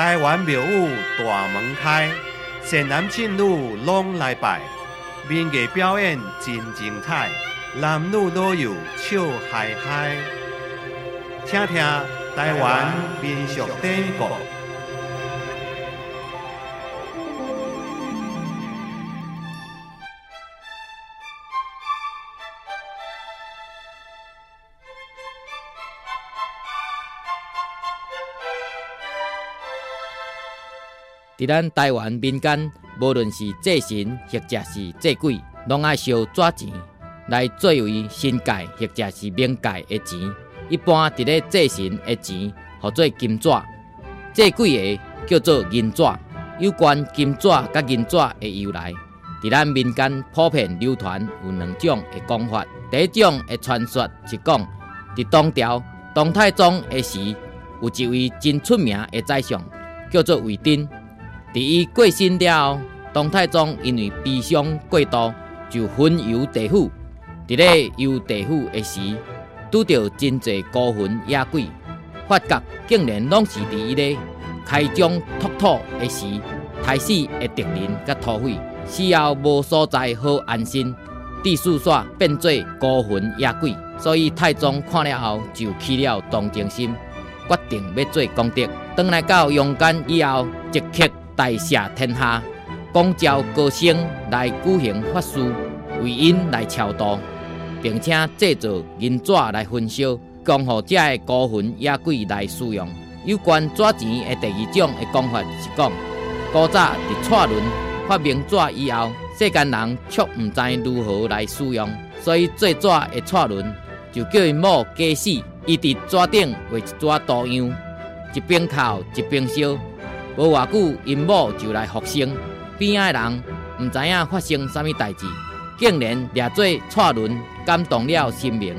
台湾庙宇大门开，善男信女拢来拜，民艺表演真精彩，男女老幼笑嗨嗨。听听台湾民俗典故。伫咱台湾民间，无论是祭神或者是祭鬼，拢爱烧纸钱来作为新界或者是冥界的钱。一般伫咧祭神的钱，号做金纸；祭鬼的叫做银纸。有关金纸甲银纸的由来，伫咱民间普遍流传有两种的讲法。第一种的传说是讲，伫唐朝唐太宗的时，有一位真出名的宰相，叫做魏征。伫伊过身了后，唐太宗因为悲伤过度，就焚游地府。伫咧游地府的时，拄着真侪孤魂野鬼，发觉竟然拢是伫伊咧开疆拓土的时，杀死的敌人甲土匪，死后无所在好安身，地势煞变做孤魂野鬼。所以太宗看了后，就起了同情心，决定要做功德。当来到阳间以后，即刻。大赦天下，广召高僧来举行法事，为因来超度，并且制作银纸来焚烧，供予这个孤魂野鬼来使用。有关纸钱的第二种的讲法是讲，古早伫蔡伦发明纸以后，世间人却唔知如何来使用，所以做纸的蔡伦就叫因某假死，伊伫纸顶画一纸图样，一边哭一边烧。无偌久，因某就来复生，边仔人毋知影发生啥物代志，竟然掠做蔡伦感动了神明，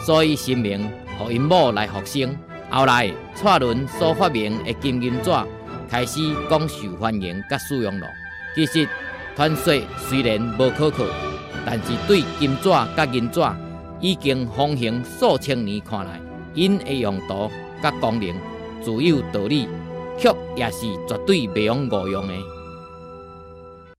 所以神明互因某来复生。后来蔡伦所发明的金银纸开始广受欢迎甲使用了。其实传说虽然无可靠，但是对金纸甲银纸已经风行数千年看来，因的用途甲功能自有道理。却也是绝对袂用误用的。